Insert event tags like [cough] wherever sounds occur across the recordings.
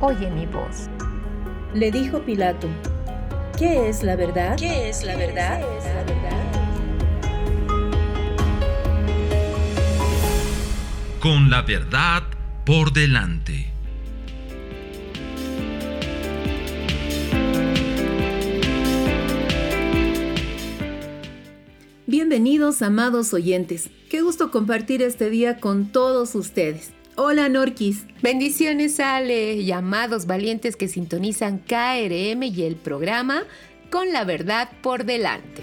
oye mi voz. Le dijo Pilato, ¿qué es la verdad? ¿Qué es la verdad? ¿Qué es la verdad? Con la verdad por delante. Bienvenidos, amados oyentes. Qué gusto compartir este día con todos ustedes. Hola, Norquis. Bendiciones, Ale, llamados valientes que sintonizan KRM y el programa con la verdad por delante.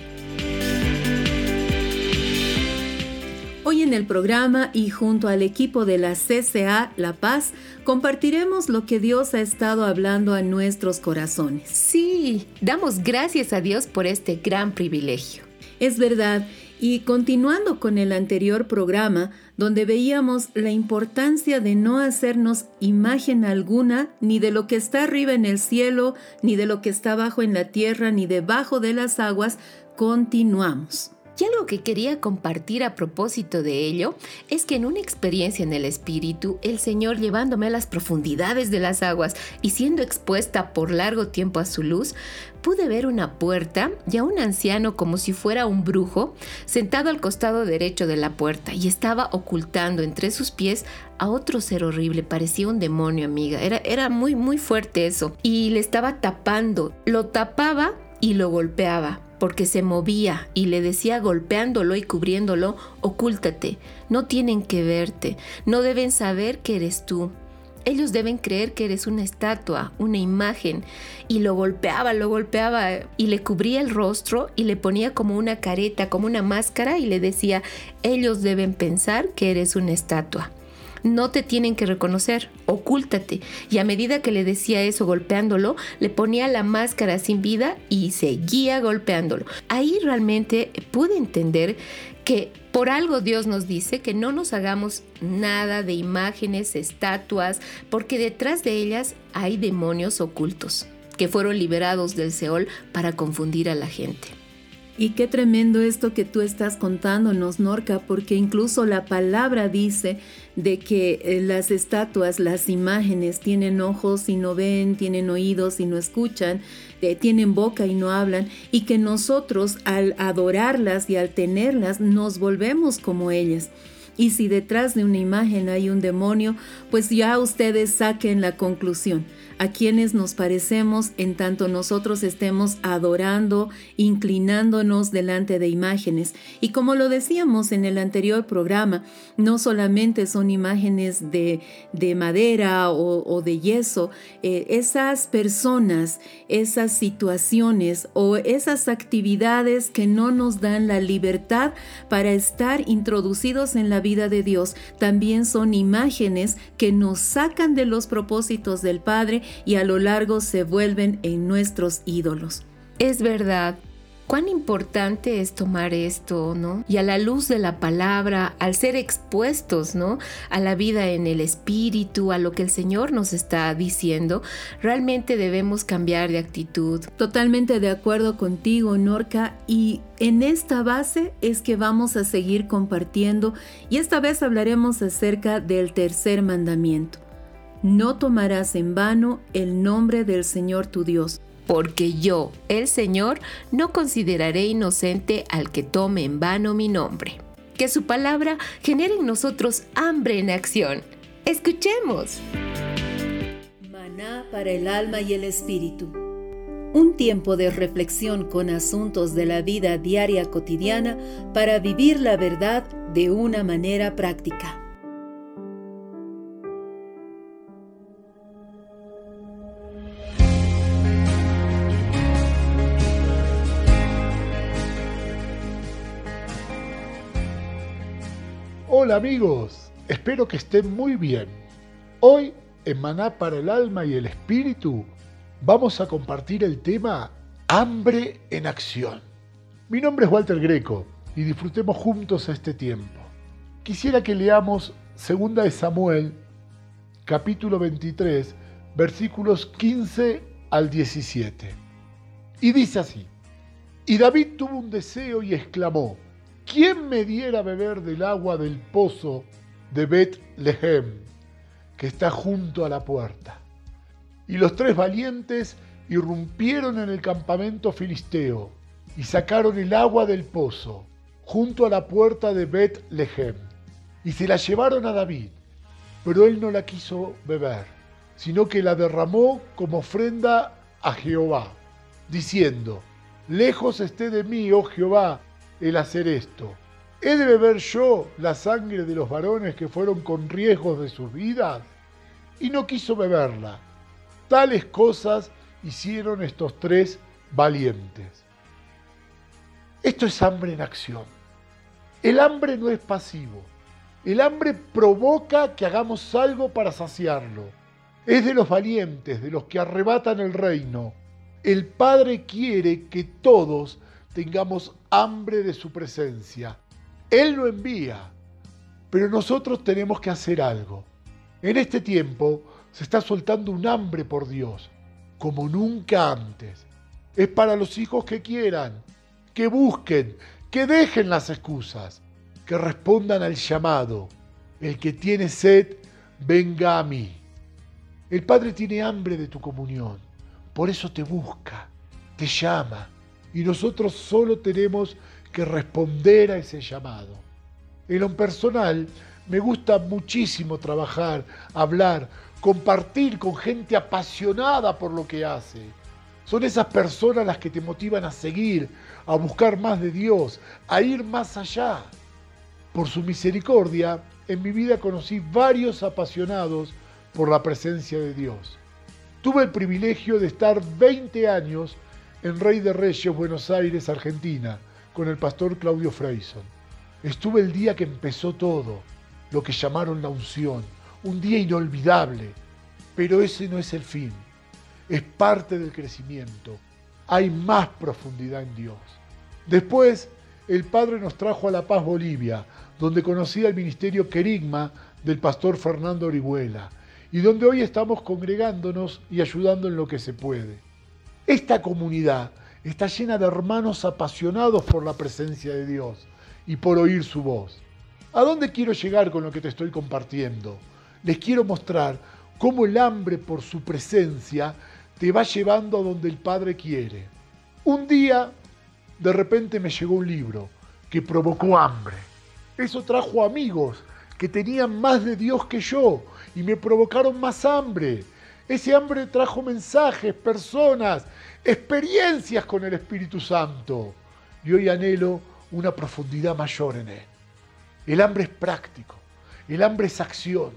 Hoy en el programa y junto al equipo de la CCA La Paz compartiremos lo que Dios ha estado hablando a nuestros corazones. Sí, damos gracias a Dios por este gran privilegio. Es verdad, y continuando con el anterior programa, donde veíamos la importancia de no hacernos imagen alguna, ni de lo que está arriba en el cielo, ni de lo que está abajo en la tierra, ni debajo de las aguas, continuamos. Y algo que quería compartir a propósito de ello es que en una experiencia en el Espíritu, el Señor llevándome a las profundidades de las aguas y siendo expuesta por largo tiempo a su luz, pude ver una puerta y a un anciano como si fuera un brujo sentado al costado derecho de la puerta y estaba ocultando entre sus pies a otro ser horrible, parecía un demonio amiga, era, era muy muy fuerte eso. Y le estaba tapando, lo tapaba y lo golpeaba porque se movía y le decía golpeándolo y cubriéndolo, ocúltate, no tienen que verte, no deben saber que eres tú. Ellos deben creer que eres una estatua, una imagen. Y lo golpeaba, lo golpeaba y le cubría el rostro y le ponía como una careta, como una máscara y le decía, ellos deben pensar que eres una estatua no te tienen que reconocer, ocúltate. Y a medida que le decía eso golpeándolo, le ponía la máscara sin vida y seguía golpeándolo. Ahí realmente pude entender que por algo Dios nos dice que no nos hagamos nada de imágenes, estatuas, porque detrás de ellas hay demonios ocultos que fueron liberados del Seol para confundir a la gente. Y qué tremendo esto que tú estás contándonos, Norca, porque incluso la palabra dice de que eh, las estatuas, las imágenes tienen ojos y no ven, tienen oídos y no escuchan, eh, tienen boca y no hablan, y que nosotros al adorarlas y al tenerlas nos volvemos como ellas. Y si detrás de una imagen hay un demonio, pues ya ustedes saquen la conclusión a quienes nos parecemos en tanto nosotros estemos adorando, inclinándonos delante de imágenes. Y como lo decíamos en el anterior programa, no solamente son imágenes de, de madera o, de yeso, eh, esas personas, esas situaciones o esas actividades que no nos dan la libertad para estar introducidos en la vida de Dios, también son imágenes que nos sacan de los propósitos del Padre y a lo largo se vuelven en nuestros ídolos. Es verdad. Cuán importante es tomar esto, ¿no? Y a la luz de la palabra, al ser expuestos, ¿no? A la vida en el espíritu, a lo que el Señor nos está diciendo, realmente debemos cambiar de actitud. Totalmente de acuerdo contigo, Norca, y en esta base es que vamos a seguir compartiendo y esta vez hablaremos acerca del tercer mandamiento. No tomarás en vano el nombre del Señor tu Dios. Porque yo, el Señor, no consideraré inocente al que tome en vano mi nombre. Que su palabra genere en nosotros hambre en acción. Escuchemos. Maná para el alma y el espíritu. un tiempo de reflexión con asuntos de la vida diaria cotidiana para vivir la verdad de una manera práctica. Hola amigos, espero que estén muy bien. Hoy en Maná para el Alma y el Espíritu vamos a compartir el tema Hambre en Acción. Mi nombre es Walter Greco y disfrutemos juntos este tiempo. Quisiera que leamos 2 de Samuel, capítulo 23, versículos 15 al 17. Y dice así, y David tuvo un deseo y exclamó, ¿quién me diera beber del agua del pozo de Bet-Lehem, que está junto a la puerta? Y los tres valientes irrumpieron en el campamento filisteo y sacaron el agua del pozo junto a la puerta de Bet-Lehem y se la llevaron a David, pero él no la quiso beber, sino que la derramó como ofrenda a Jehová, diciendo, Lejos esté de mí, oh Jehová, el hacer esto. ¿He de beber yo la sangre de los varones que fueron con riesgos de sus vidas? Y no quiso beberla. Tales cosas hicieron estos tres valientes. Esto es hambre en acción. El hambre no es pasivo. El hambre provoca que hagamos algo para saciarlo. Es de los valientes, de los que arrebatan el reino. El Padre quiere que todos tengamos hambre de su presencia. Él lo envía, pero nosotros tenemos que hacer algo. En este tiempo se está soltando un hambre por Dios, como nunca antes. Es para los hijos que quieran, que busquen, que dejen las excusas, que respondan al llamado. El que tiene sed, venga a mí. El Padre tiene hambre de tu comunión, por eso te busca, te llama, y nosotros solo tenemos que responder a ese llamado. En lo personal, me gusta muchísimo trabajar, hablar, compartir con gente apasionada por lo que hace. Son esas personas las que te motivan a seguir, a buscar más de Dios, a ir más allá. Por su misericordia, en mi vida conocí varios apasionados por la presencia de Dios. Tuve el privilegio de estar 20 años en Rey de Reyes, Buenos Aires, Argentina, con el pastor Claudio Freyson. Estuve el día que empezó todo, lo que llamaron la unción, un día inolvidable, pero ese no es el fin, es parte del crecimiento. Hay más profundidad en Dios. Después, el Padre nos trajo a La Paz, Bolivia, donde conocí el ministerio Querigma del pastor Fernando Orihuela, y donde hoy estamos congregándonos y ayudando en lo que se puede. Esta comunidad está llena de hermanos apasionados por la presencia de Dios y por oír su voz. ¿A dónde quiero llegar con lo que te estoy compartiendo? Les quiero mostrar cómo el hambre por su presencia te va llevando a donde el Padre quiere. Un día, de repente me llegó un libro que provocó hambre. Eso trajo amigos que tenían más de Dios que yo y me provocaron más hambre. Ese hambre trajo mensajes, personas, experiencias con el Espíritu Santo. Y hoy anhelo una profundidad mayor en él. El hambre es práctico, el hambre es acción.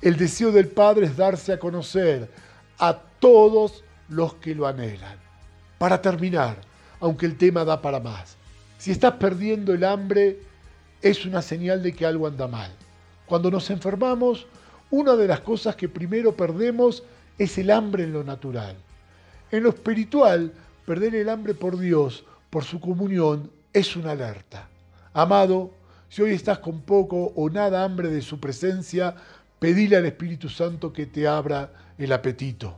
El deseo del Padre es darse a conocer a todos los que lo anhelan. Para terminar, aunque el tema da para más, si estás perdiendo el hambre, es una señal de que algo anda mal. Cuando nos enfermamos, una de las cosas que primero perdemos es el hambre en lo natural. En lo espiritual, perder el hambre por Dios, por su comunión, es una alerta. Amado, si hoy estás con poco o nada hambre de su presencia, pedile al Espíritu Santo que te abra el apetito.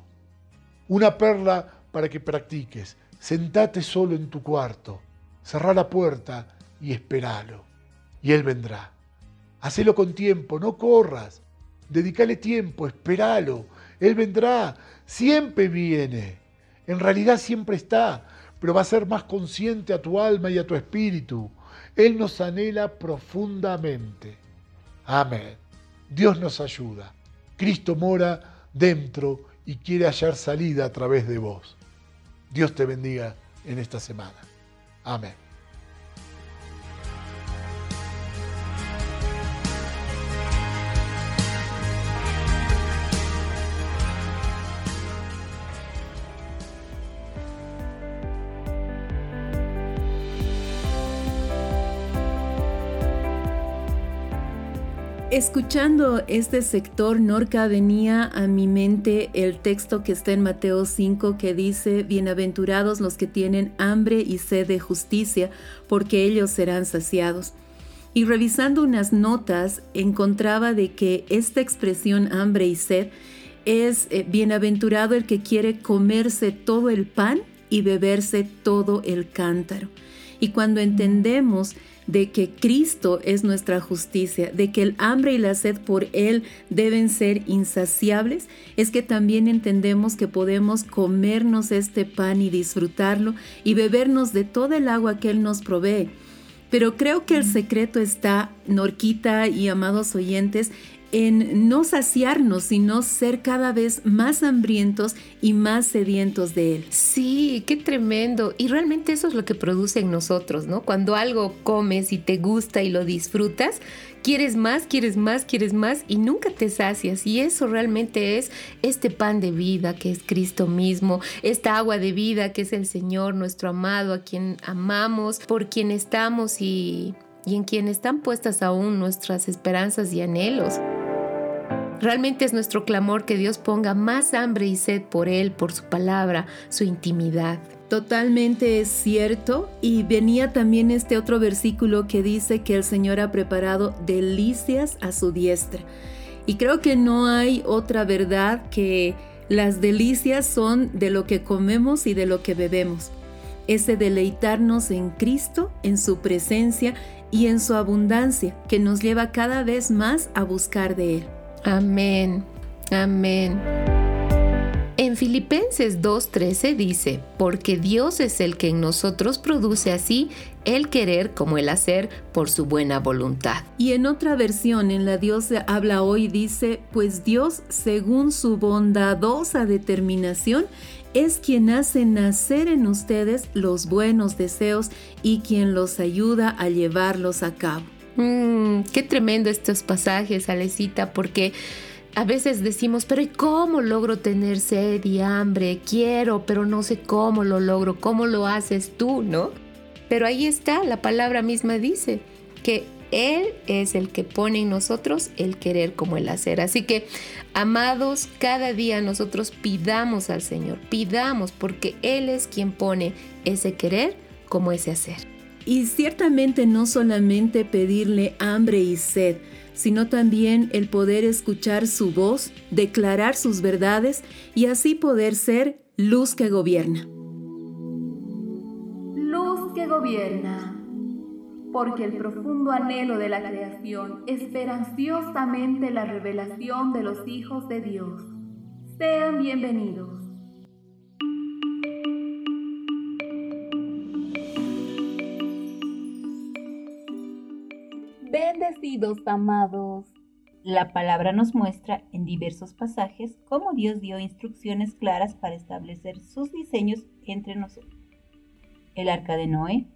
Una perla para que practiques. Sentate solo en tu cuarto, cerrá la puerta y esperalo. Y Él vendrá. Hacelo con tiempo, no corras. Dedicale tiempo, espéralo. Él vendrá, siempre viene. En realidad siempre está, pero va a ser más consciente a tu alma y a tu espíritu. Él nos anhela profundamente. Amén. Dios nos ayuda. Cristo mora dentro y quiere hallar salida a través de vos. Dios te bendiga en esta semana. Amén. Escuchando este sector, Norca, venía a mi mente el texto que está en Mateo 5 que dice, Bienaventurados los que tienen hambre y sed de justicia, porque ellos serán saciados. Y revisando unas notas, encontraba de que esta expresión hambre y sed es eh, bienaventurado el que quiere comerse todo el pan y beberse todo el cántaro. Y cuando entendemos de que Cristo es nuestra justicia, de que el hambre y la sed por Él deben ser insaciables, es que también entendemos que podemos comernos este pan y disfrutarlo y bebernos de toda el agua que Él nos provee. Pero creo que el secreto está, Norquita y amados oyentes, en no saciarnos, sino ser cada vez más hambrientos y más sedientos de Él. Sí, qué tremendo. Y realmente eso es lo que produce en nosotros, ¿no? Cuando algo comes y te gusta y lo disfrutas, quieres más, quieres más, quieres más y nunca te sacias. Y eso realmente es este pan de vida que es Cristo mismo, esta agua de vida que es el Señor, nuestro amado, a quien amamos, por quien estamos y, y en quien están puestas aún nuestras esperanzas y anhelos. Realmente es nuestro clamor que Dios ponga más hambre y sed por Él, por su palabra, su intimidad. Totalmente es cierto. Y venía también este otro versículo que dice que el Señor ha preparado delicias a su diestra. Y creo que no hay otra verdad que las delicias son de lo que comemos y de lo que bebemos. Ese deleitarnos en Cristo, en su presencia y en su abundancia, que nos lleva cada vez más a buscar de Él. Amén, amén. En Filipenses 2.13 dice, porque Dios es el que en nosotros produce así el querer como el hacer por su buena voluntad. Y en otra versión, en la Dios habla hoy, dice, pues Dios, según su bondadosa determinación, es quien hace nacer en ustedes los buenos deseos y quien los ayuda a llevarlos a cabo. Mm, qué tremendo estos pasajes, Alecita, porque a veces decimos, pero ¿y cómo logro tener sed y hambre? Quiero, pero no sé cómo lo logro, cómo lo haces tú, ¿no? Pero ahí está, la palabra misma dice que Él es el que pone en nosotros el querer como el hacer. Así que, amados, cada día nosotros pidamos al Señor, pidamos porque Él es quien pone ese querer como ese hacer. Y ciertamente no solamente pedirle hambre y sed, sino también el poder escuchar su voz, declarar sus verdades y así poder ser luz que gobierna. Luz que gobierna, porque el profundo anhelo de la creación espera ansiosamente la revelación de los hijos de Dios. Sean bienvenidos. Amados. La palabra nos muestra en diversos pasajes cómo Dios dio instrucciones claras para establecer sus diseños entre nosotros. El arca de Noé,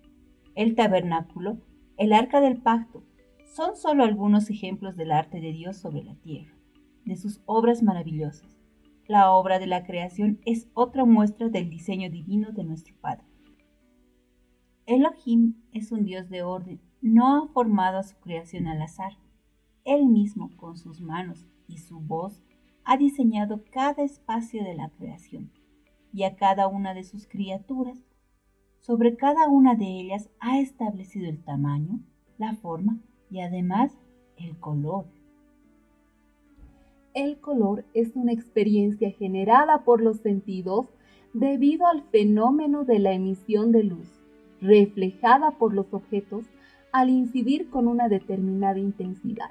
el tabernáculo, el arca del pacto, son solo algunos ejemplos del arte de Dios sobre la tierra, de sus obras maravillosas. La obra de la creación es otra muestra del diseño divino de nuestro Padre. Elohim es un Dios de orden no ha formado a su creación al azar. Él mismo, con sus manos y su voz, ha diseñado cada espacio de la creación y a cada una de sus criaturas. Sobre cada una de ellas ha establecido el tamaño, la forma y además el color. El color es una experiencia generada por los sentidos debido al fenómeno de la emisión de luz, reflejada por los objetos al incidir con una determinada intensidad.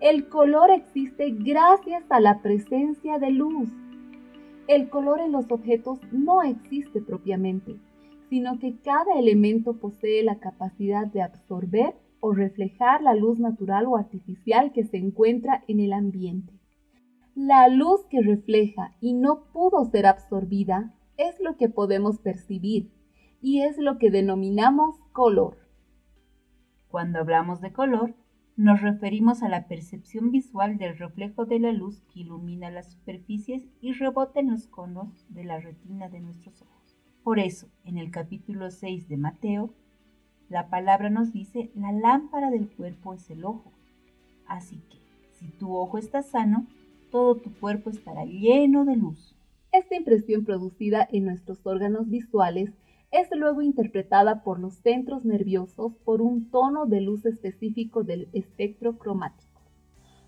El color existe gracias a la presencia de luz. El color en los objetos no existe propiamente, sino que cada elemento posee la capacidad de absorber o reflejar la luz natural o artificial que se encuentra en el ambiente. La luz que refleja y no pudo ser absorbida es lo que podemos percibir y es lo que denominamos color. Cuando hablamos de color, nos referimos a la percepción visual del reflejo de la luz que ilumina las superficies y rebota en los conos de la retina de nuestros ojos. Por eso, en el capítulo 6 de Mateo, la palabra nos dice, la lámpara del cuerpo es el ojo. Así que, si tu ojo está sano, todo tu cuerpo estará lleno de luz. Esta impresión producida en nuestros órganos visuales es luego interpretada por los centros nerviosos por un tono de luz específico del espectro cromático.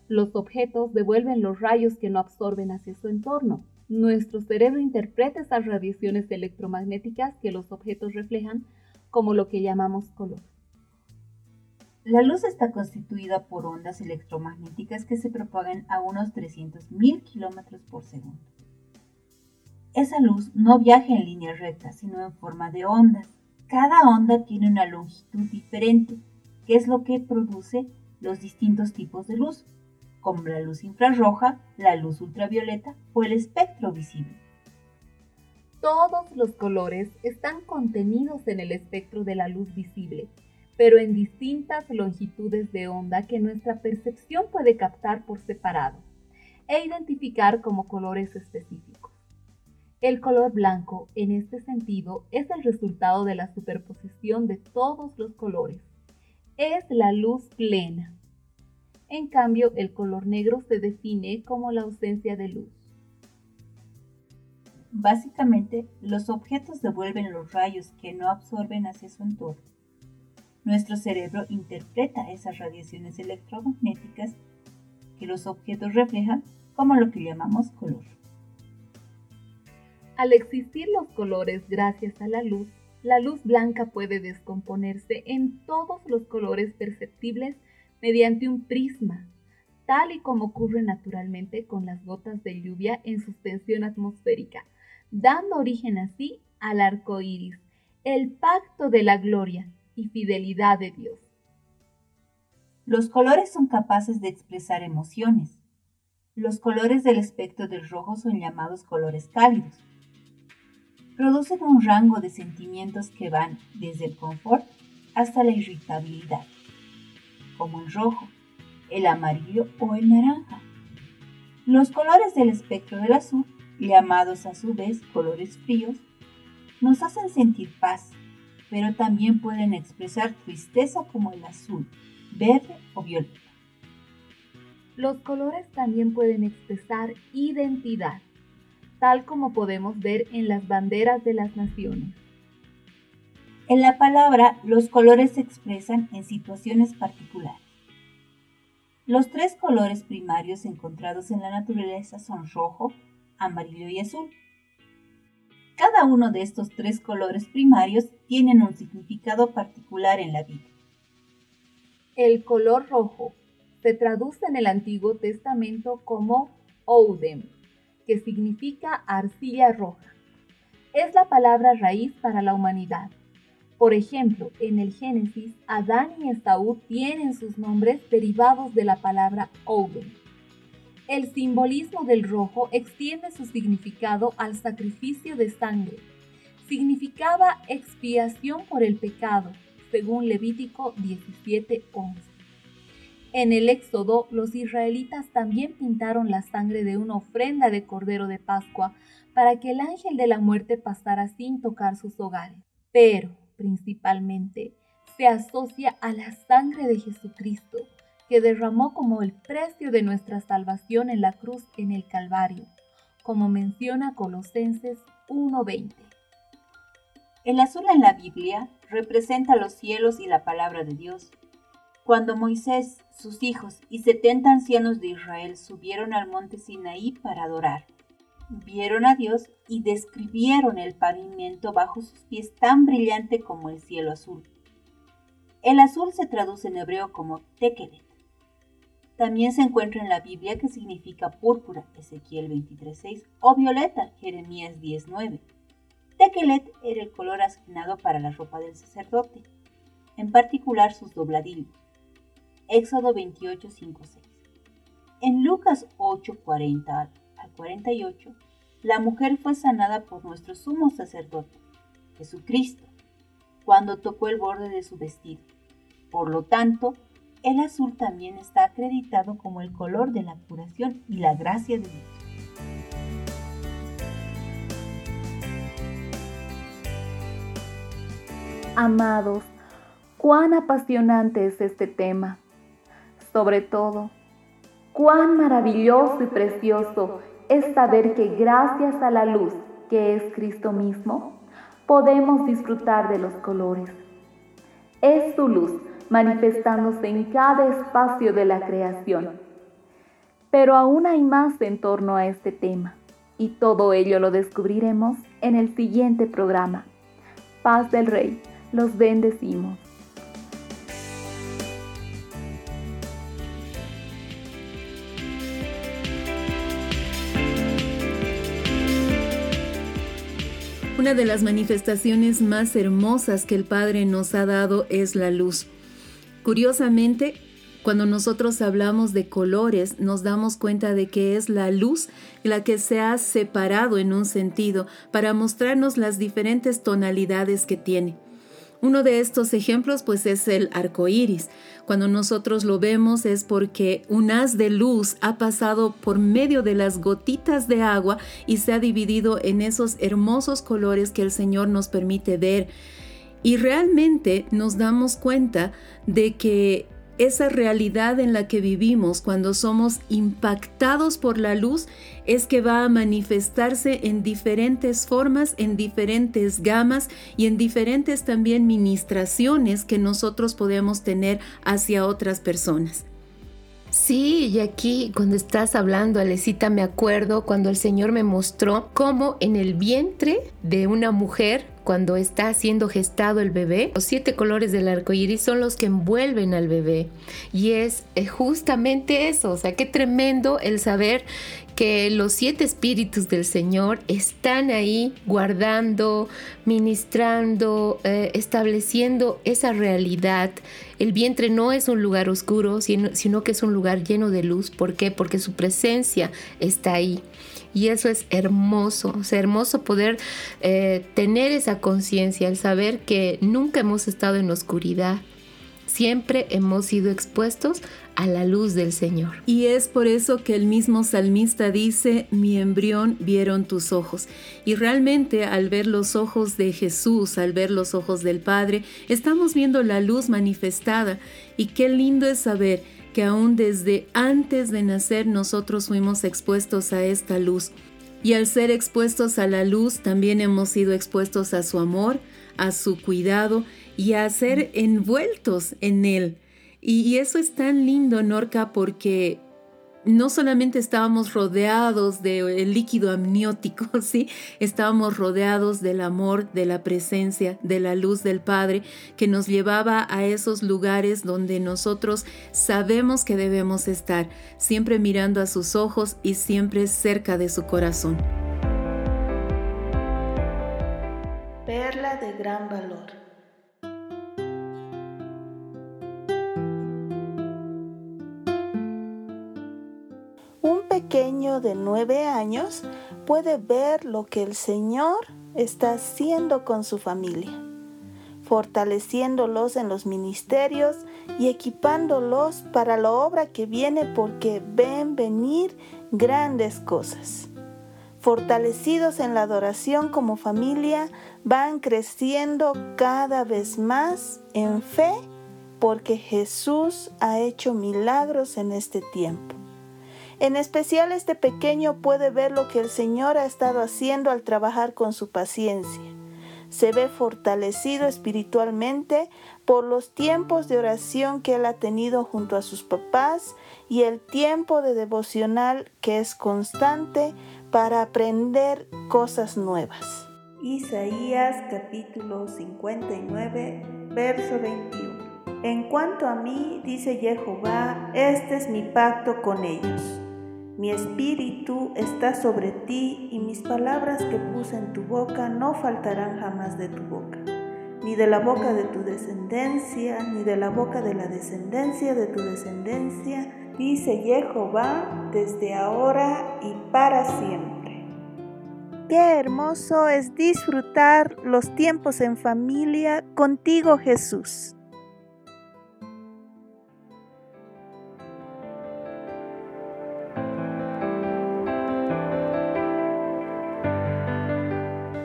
Los objetos devuelven los rayos que no absorben hacia su entorno. Nuestro cerebro interpreta esas radiaciones electromagnéticas que los objetos reflejan como lo que llamamos color. La luz está constituida por ondas electromagnéticas que se propagan a unos 300.000 kilómetros por segundo. Esa luz no viaja en línea recta, sino en forma de ondas. Cada onda tiene una longitud diferente, que es lo que produce los distintos tipos de luz, como la luz infrarroja, la luz ultravioleta o el espectro visible. Todos los colores están contenidos en el espectro de la luz visible, pero en distintas longitudes de onda que nuestra percepción puede captar por separado e identificar como colores específicos. El color blanco, en este sentido, es el resultado de la superposición de todos los colores. Es la luz plena. En cambio, el color negro se define como la ausencia de luz. Básicamente, los objetos devuelven los rayos que no absorben hacia su entorno. Nuestro cerebro interpreta esas radiaciones electromagnéticas que los objetos reflejan como lo que llamamos color. Al existir los colores gracias a la luz, la luz blanca puede descomponerse en todos los colores perceptibles mediante un prisma, tal y como ocurre naturalmente con las gotas de lluvia en suspensión atmosférica, dando origen así al arco iris, el pacto de la gloria y fidelidad de Dios. Los colores son capaces de expresar emociones. Los colores del espectro del rojo son llamados colores cálidos producen un rango de sentimientos que van desde el confort hasta la irritabilidad, como el rojo, el amarillo o el naranja. Los colores del espectro del azul, llamados a su vez colores fríos, nos hacen sentir paz, pero también pueden expresar tristeza como el azul, verde o violeta. Los colores también pueden expresar identidad tal como podemos ver en las banderas de las naciones. En la palabra, los colores se expresan en situaciones particulares. Los tres colores primarios encontrados en la naturaleza son rojo, amarillo y azul. Cada uno de estos tres colores primarios tienen un significado particular en la vida. El color rojo se traduce en el Antiguo Testamento como Oudem, que significa arcilla roja. Es la palabra raíz para la humanidad. Por ejemplo, en el Génesis, Adán y Esaú tienen sus nombres derivados de la palabra Oden. El simbolismo del rojo extiende su significado al sacrificio de sangre. Significaba expiación por el pecado, según Levítico 17:11. En el Éxodo, los israelitas también pintaron la sangre de una ofrenda de cordero de Pascua para que el ángel de la muerte pasara sin tocar sus hogares. Pero, principalmente, se asocia a la sangre de Jesucristo, que derramó como el precio de nuestra salvación en la cruz en el Calvario, como menciona Colosenses 1:20. El azul en la Biblia representa los cielos y la palabra de Dios. Cuando Moisés, sus hijos y setenta ancianos de Israel subieron al monte Sinaí para adorar, vieron a Dios y describieron el pavimento bajo sus pies tan brillante como el cielo azul. El azul se traduce en hebreo como tekelet. También se encuentra en la Biblia que significa púrpura, Ezequiel 23.6, o violeta, Jeremías 10.9. Tekelet era el color asignado para la ropa del sacerdote, en particular sus dobladillos. Éxodo 28, 5, 6. En Lucas 8, 40 al 48, la mujer fue sanada por nuestro sumo sacerdote, Jesucristo, cuando tocó el borde de su vestido. Por lo tanto, el azul también está acreditado como el color de la curación y la gracia de Dios. Amados, cuán apasionante es este tema. Sobre todo, cuán maravilloso y precioso es saber que gracias a la luz que es Cristo mismo, podemos disfrutar de los colores. Es su luz manifestándose en cada espacio de la creación. Pero aún hay más en torno a este tema, y todo ello lo descubriremos en el siguiente programa. Paz del Rey, los bendecimos. Una de las manifestaciones más hermosas que el Padre nos ha dado es la luz. Curiosamente, cuando nosotros hablamos de colores, nos damos cuenta de que es la luz la que se ha separado en un sentido para mostrarnos las diferentes tonalidades que tiene. Uno de estos ejemplos pues es el arco iris. Cuando nosotros lo vemos es porque un haz de luz ha pasado por medio de las gotitas de agua y se ha dividido en esos hermosos colores que el Señor nos permite ver. Y realmente nos damos cuenta de que esa realidad en la que vivimos cuando somos impactados por la luz es que va a manifestarse en diferentes formas, en diferentes gamas y en diferentes también ministraciones que nosotros podemos tener hacia otras personas. Sí, y aquí cuando estás hablando, Alecita, me acuerdo cuando el Señor me mostró cómo en el vientre de una mujer cuando está siendo gestado el bebé, los siete colores del arco iris son los que envuelven al bebé. Y es eh, justamente eso, o sea, qué tremendo el saber que los siete espíritus del Señor están ahí guardando, ministrando, eh, estableciendo esa realidad. El vientre no es un lugar oscuro, sino, que es un lugar lleno de luz. ¿Por qué? Porque su presencia está ahí. Y eso es hermoso, es hermoso poder eh, tener esa conciencia, el saber que nunca hemos estado en oscuridad, siempre hemos sido expuestos a la luz del Señor. Y es por eso que el mismo salmista dice, mi embrión vieron tus ojos. Y realmente al ver los ojos de Jesús, al ver los ojos del Padre, estamos viendo la luz manifestada. Y qué lindo es saber que aún desde antes de nacer nosotros fuimos expuestos a esta luz. Y al ser expuestos a la luz también hemos sido expuestos a su amor, a su cuidado y a ser envueltos en él. Y, eso es tan lindo, Norca, porque no solamente estábamos rodeados del líquido amniótico, [laughs] ¿sí? Estábamos rodeados del amor, de la presencia, de la luz del Padre, que nos llevaba a esos lugares donde nosotros sabemos que debemos estar, siempre mirando a sus ojos y siempre cerca de su corazón. Perla de gran valor. De nueve años puede ver lo que el Señor está haciendo con su familia, fortaleciéndolos en los ministerios y equipándolos para la obra que viene porque ven venir grandes cosas. Fortalecidos en la adoración como familia, van creciendo cada vez más en fe porque Jesús ha hecho milagros en este tiempo. En especial este pequeño puede ver lo que el Señor ha estado haciendo al trabajar con su paciencia. Se ve fortalecido espiritualmente por los tiempos de oración que él ha tenido junto a sus papás y el tiempo de devocional que es constante para aprender cosas nuevas. Isaías capítulo 59, verso 21. En cuanto a mí, dice Jehová, este es mi pacto con ellos mi espíritu está sobre ti y mis palabras que puse en tu boca no faltarán jamás de tu boca, ni de la boca de tu descendencia, ni de la boca de la descendencia de tu descendencia, dice Jehová desde ahora y para siempre. Qué hermoso es disfrutar los tiempos en familia contigo Jesús.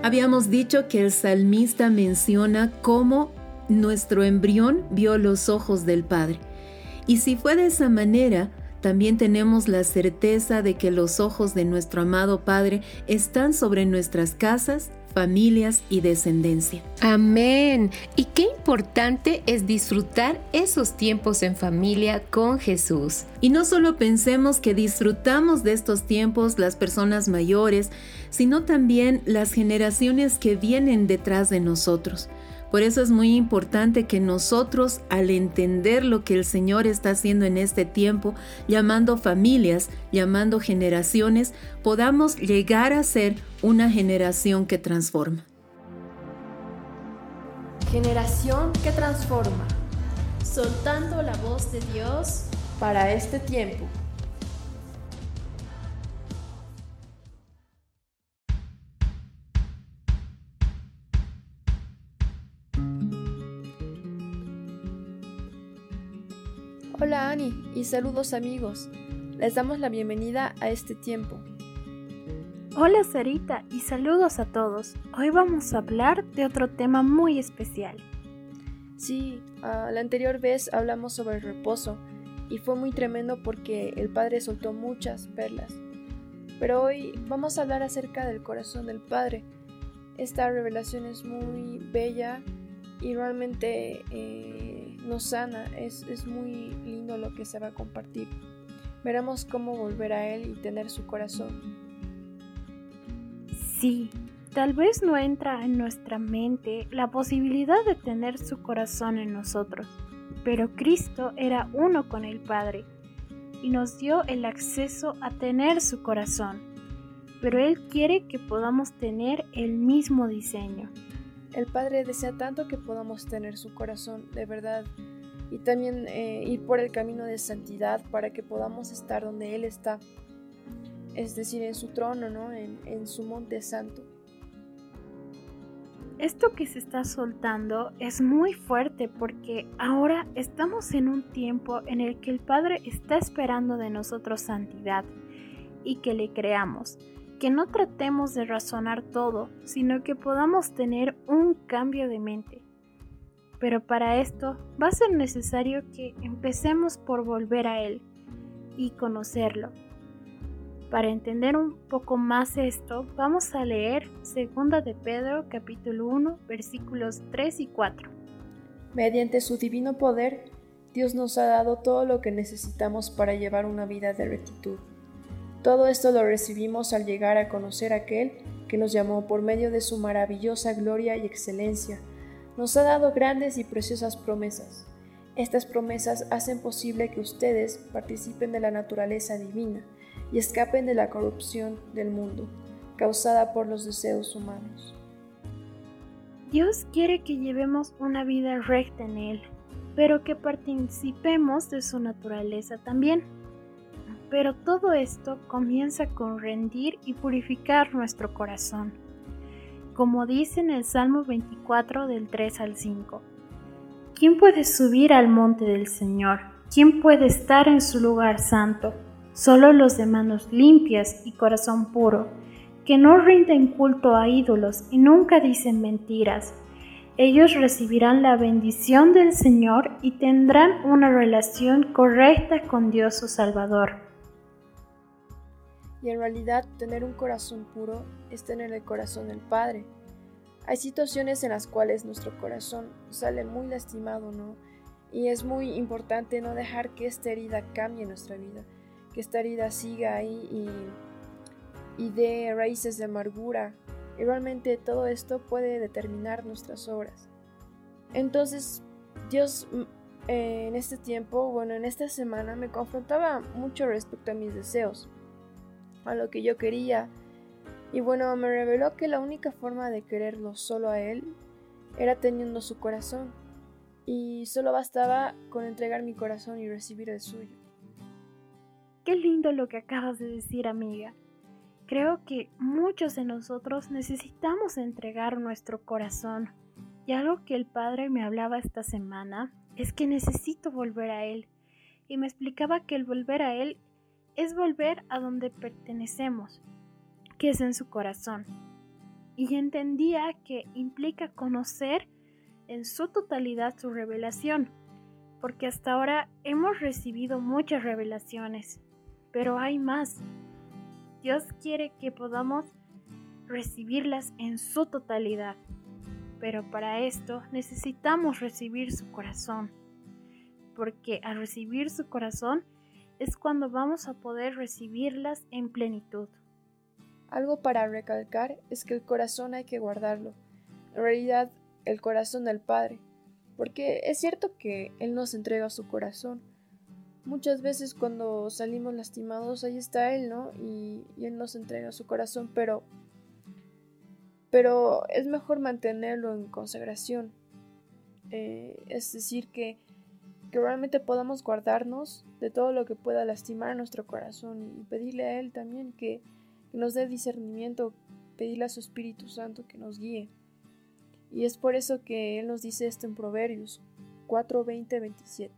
Habíamos dicho que el salmista menciona cómo nuestro embrión vio los ojos del Padre. Y si fue de esa manera, también tenemos la certeza de que los ojos de nuestro amado Padre están sobre nuestras casas, familias y descendencia. Amén. Y qué importante es disfrutar esos tiempos en familia con Jesús. Y no solo pensemos que disfrutamos de estos tiempos las personas mayores, sino también las generaciones que vienen detrás de nosotros. Por eso es muy importante que nosotros, al entender lo que el Señor está haciendo en este tiempo, llamando familias, llamando generaciones, podamos llegar a ser una generación que transforma. Generación que transforma, soltando la voz de Dios para este tiempo. Hola Ani y saludos amigos. Les damos la bienvenida a este tiempo. Hola Sarita y saludos a todos. Hoy vamos a hablar de otro tema muy especial. Sí, la anterior vez hablamos sobre el reposo y fue muy tremendo porque el Padre soltó muchas perlas. Pero hoy vamos a hablar acerca del corazón del Padre. Esta revelación es muy bella y realmente eh, nos sana. Es, es muy lindo lo que se va a compartir. Veremos cómo volver a Él y tener su corazón. Sí, tal vez no entra en nuestra mente la posibilidad de tener su corazón en nosotros, pero Cristo era uno con el Padre y nos dio el acceso a tener su corazón, pero Él quiere que podamos tener el mismo diseño. El Padre desea tanto que podamos tener su corazón de verdad y también eh, ir por el camino de santidad para que podamos estar donde Él está, es decir, en su trono, ¿no? en, en su monte santo. Esto que se está soltando es muy fuerte porque ahora estamos en un tiempo en el que el Padre está esperando de nosotros santidad y que le creamos que no tratemos de razonar todo, sino que podamos tener un cambio de mente. Pero para esto va a ser necesario que empecemos por volver a Él y conocerlo. Para entender un poco más esto, vamos a leer 2 de Pedro capítulo 1 versículos 3 y 4. Mediante su divino poder, Dios nos ha dado todo lo que necesitamos para llevar una vida de rectitud. Todo esto lo recibimos al llegar a conocer a aquel que nos llamó por medio de su maravillosa gloria y excelencia. Nos ha dado grandes y preciosas promesas. Estas promesas hacen posible que ustedes participen de la naturaleza divina y escapen de la corrupción del mundo, causada por los deseos humanos. Dios quiere que llevemos una vida recta en Él, pero que participemos de su naturaleza también. Pero todo esto comienza con rendir y purificar nuestro corazón. Como dice en el Salmo 24 del 3 al 5. ¿Quién puede subir al monte del Señor? ¿Quién puede estar en su lugar santo? Solo los de manos limpias y corazón puro, que no rinden culto a ídolos y nunca dicen mentiras. Ellos recibirán la bendición del Señor y tendrán una relación correcta con Dios su Salvador. Y en realidad tener un corazón puro es tener el corazón del Padre. Hay situaciones en las cuales nuestro corazón sale muy lastimado, ¿no? Y es muy importante no dejar que esta herida cambie nuestra vida, que esta herida siga ahí y, y dé raíces de amargura. Y realmente todo esto puede determinar nuestras obras. Entonces, Dios mm, en este tiempo, bueno, en esta semana me confrontaba mucho respecto a mis deseos a lo que yo quería. Y bueno, me reveló que la única forma de quererlo solo a él era teniendo su corazón. Y solo bastaba con entregar mi corazón y recibir el suyo. Qué lindo lo que acabas de decir, amiga. Creo que muchos de nosotros necesitamos entregar nuestro corazón. Y algo que el Padre me hablaba esta semana es que necesito volver a Él. Y me explicaba que el volver a Él es volver a donde pertenecemos, que es en su corazón. Y entendía que implica conocer en su totalidad su revelación, porque hasta ahora hemos recibido muchas revelaciones, pero hay más. Dios quiere que podamos recibirlas en su totalidad, pero para esto necesitamos recibir su corazón, porque al recibir su corazón es cuando vamos a poder recibirlas en plenitud. Algo para recalcar es que el corazón hay que guardarlo. En realidad, el corazón del Padre porque es cierto que Él nos entrega su corazón. Muchas veces cuando salimos lastimados, ahí está Él, ¿no? Y, Él nos entrega su corazón, pero, pero es mejor mantenerlo en consagración. Eh, es decir, que, que realmente podamos guardarnos de todo lo que pueda lastimar nuestro corazón y pedirle a Él también que, que nos dé discernimiento, pedirle a su Espíritu Santo que nos guíe. Y es por eso que Él nos dice esto en Proverbios 4, 20, 27.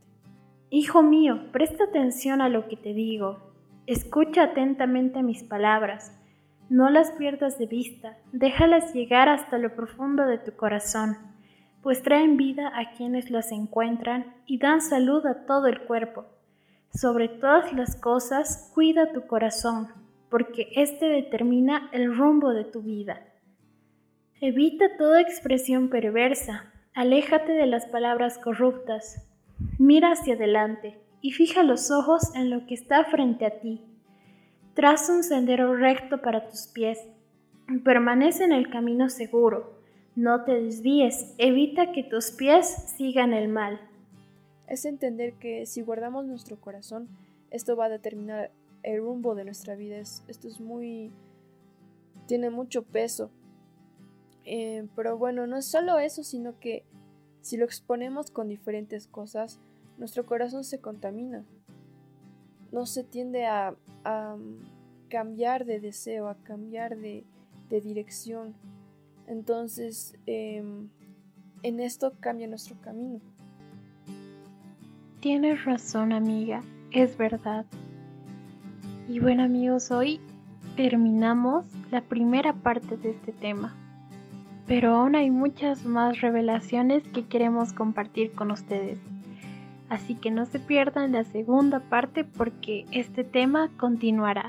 Hijo mío, presta atención a lo que te digo. Escucha atentamente mis palabras. No las pierdas de vista, déjalas llegar hasta lo profundo de tu corazón, pues traen vida a quienes las encuentran y dan salud a todo el cuerpo. Sobre todas las cosas, cuida tu corazón, porque éste determina el rumbo de tu vida. Evita toda expresión perversa, aléjate de las palabras corruptas, mira hacia adelante y fija los ojos en lo que está frente a ti. Traza un sendero recto para tus pies, permanece en el camino seguro, no te desvíes, evita que tus pies sigan el mal. Es entender que si guardamos nuestro corazón, esto va a determinar el rumbo de nuestra vida. Esto es muy... tiene mucho peso eh, pero bueno, no es solo eso, sino que si lo exponemos con diferentes cosas, nuestro corazón se contamina. No se tiende a, mm, cambiar de deseo, a cambiar de, dirección. Entonces, em, en esto cambia nuestro camino. Tienes razón, amiga, es verdad. Y bueno, amigos, hoy terminamos la primera parte de este tema pero aún hay muchas más revelaciones que queremos compartir con ustedes. Así que no se pierdan la segunda parte porque este tema continuará.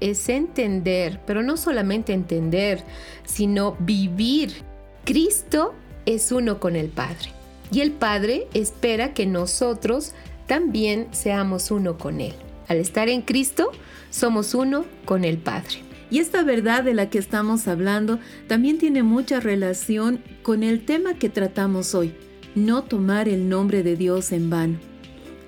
Es entender, pero no solamente entender, sino vivir. Cristo es uno con el Padre. Y el Padre espera que nosotros también seamos uno con Él. Al estar en Cristo, somos uno con el Padre. Y esta verdad de la que estamos hablando también tiene mucha relación con el tema que tratamos hoy, no tomar el nombre de Dios en vano.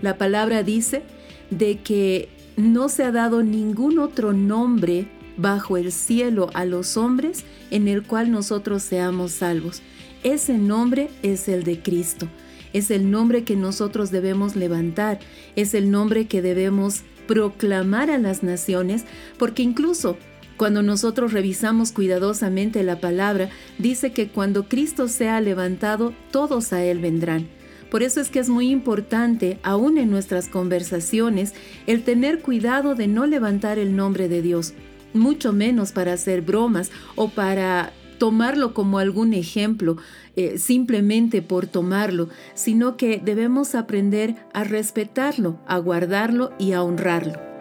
La palabra dice de que no se ha dado ningún otro nombre bajo el cielo a los hombres en el cual nosotros seamos salvos. Ese nombre es el de Cristo es el nombre que nosotros debemos levantar, es el nombre que debemos proclamar a las naciones, porque incluso cuando nosotros revisamos cuidadosamente la palabra, dice que cuando Cristo sea levantado, todos a Él vendrán. Por eso es que es muy importante, aún en nuestras conversaciones, el tener cuidado de no levantar el nombre de Dios, mucho menos para hacer bromas o para tomarlo como algún ejemplo, eh, simplemente por tomarlo, sino que debemos aprender a respetarlo, a guardarlo y a honrarlo.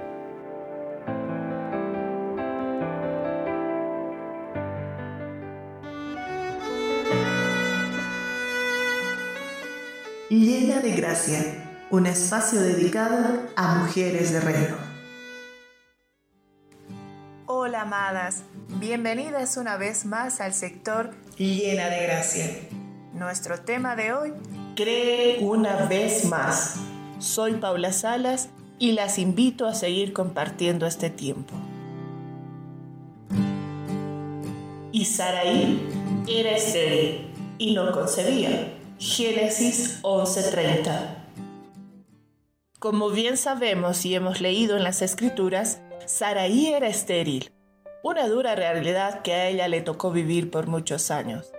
Llena de gracia, un espacio dedicado a mujeres de reino. Hola amadas, bienvenidas una vez más al sector Llena de gracia. Nuestro tema de hoy, Cree una vez más. Soy Paula Salas y las invito a seguir compartiendo este tiempo. Y Saraí era estéril y no concebía. Génesis 11:30. Como bien sabemos y hemos leído en las escrituras, Saraí era estéril, una dura realidad que a ella le tocó vivir por muchos años.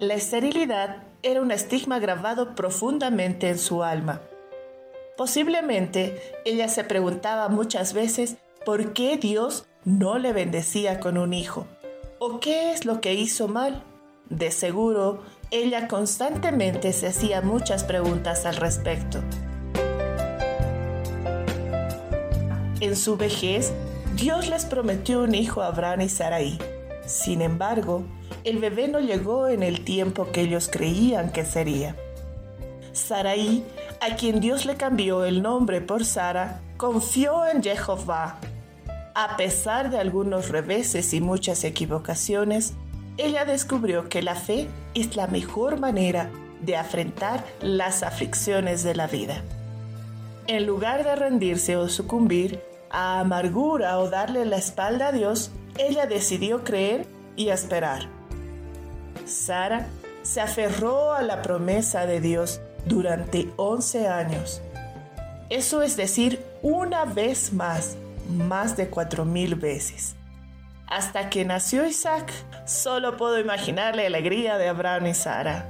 La esterilidad era un estigma grabado profundamente en su alma. Posiblemente ella se preguntaba muchas veces por qué Dios no le bendecía con un hijo o qué es lo que hizo mal. De seguro, ella constantemente se hacía muchas preguntas al respecto. En su vejez, Dios les prometió un hijo a Abraham y Sarai. Sin embargo, el bebé no llegó en el tiempo que ellos creían que sería. Sarai, a quien Dios le cambió el nombre por Sara, confió en Jehová. A pesar de algunos reveses y muchas equivocaciones, ella descubrió que la fe es la mejor manera de afrontar las aflicciones de la vida. En lugar de rendirse o sucumbir a amargura o darle la espalda a Dios, ella decidió creer y esperar. Sara se aferró a la promesa de Dios durante 11 años. Eso es decir, una vez más, más de cuatro mil veces. Hasta que nació Isaac, solo puedo imaginar la alegría de Abraham y Sara.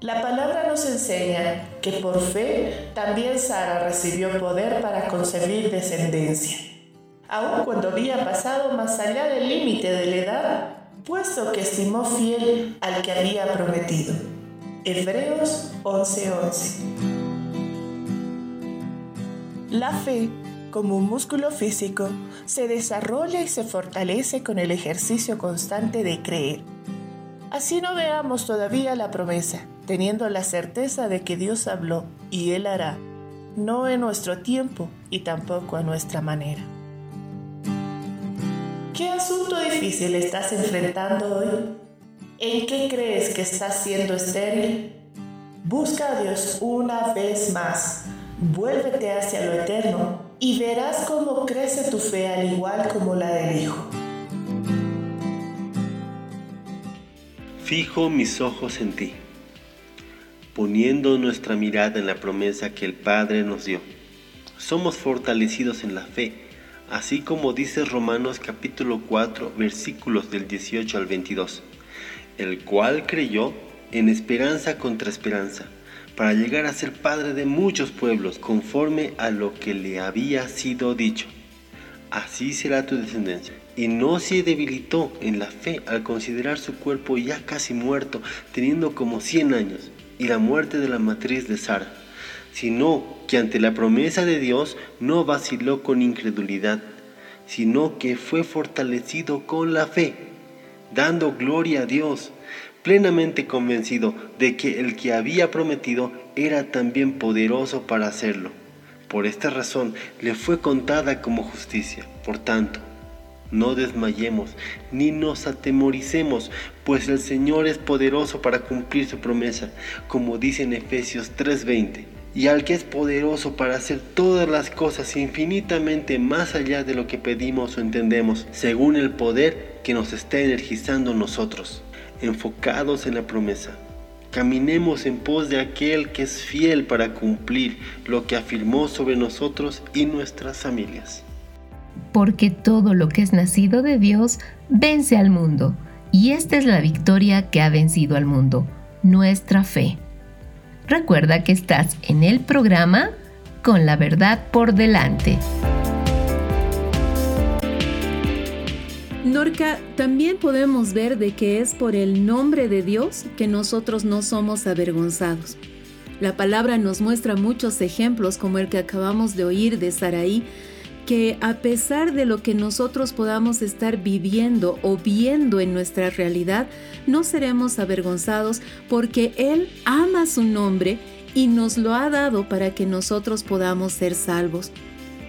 La palabra nos enseña que por fe también Sara recibió poder para concebir descendencia, aun cuando había pasado más allá del límite de la edad, puesto que estimó fiel al que había prometido. Hebreos 11:11 La fe como un músculo físico, se desarrolla y se fortalece con el ejercicio constante de creer. Así no veamos todavía la promesa, teniendo la certeza de que Dios habló y Él hará, no en nuestro tiempo y tampoco a nuestra manera. ¿Qué asunto difícil estás enfrentando hoy? ¿En qué crees que estás siendo estéril? Busca a Dios una vez más. Vuélvete hacia lo eterno y verás cómo crece tu fe al igual como la del Hijo. Fijo mis ojos en ti, poniendo nuestra mirada en la promesa que el Padre nos dio. Somos fortalecidos en la fe, así como dice Romanos capítulo 4 versículos del 18 al 22, el cual creyó en esperanza contra esperanza para llegar a ser padre de muchos pueblos, conforme a lo que le había sido dicho. Así será tu descendencia. Y no se debilitó en la fe al considerar su cuerpo ya casi muerto, teniendo como 100 años, y la muerte de la matriz de Sara, sino que ante la promesa de Dios no vaciló con incredulidad, sino que fue fortalecido con la fe, dando gloria a Dios plenamente convencido de que el que había prometido era también poderoso para hacerlo. Por esta razón le fue contada como justicia. Por tanto, no desmayemos ni nos atemoricemos, pues el Señor es poderoso para cumplir su promesa, como dice en Efesios 3:20. Y al que es poderoso para hacer todas las cosas infinitamente más allá de lo que pedimos o entendemos, según el poder que nos está energizando nosotros enfocados en la promesa. Caminemos en pos de aquel que es fiel para cumplir lo que afirmó sobre nosotros y nuestras familias. Porque todo lo que es nacido de Dios vence al mundo, y esta es la victoria que ha vencido al mundo, nuestra fe. Recuerda que estás en el programa con la verdad por delante. Norca, también podemos ver de que es por el nombre de Dios que nosotros no somos avergonzados. La palabra nos muestra muchos ejemplos como el que acabamos de oír de Saraí, que a pesar de lo que nosotros podamos estar viviendo o viendo en nuestra realidad, no seremos avergonzados porque Él ama su nombre y nos lo ha dado para que nosotros podamos ser salvos.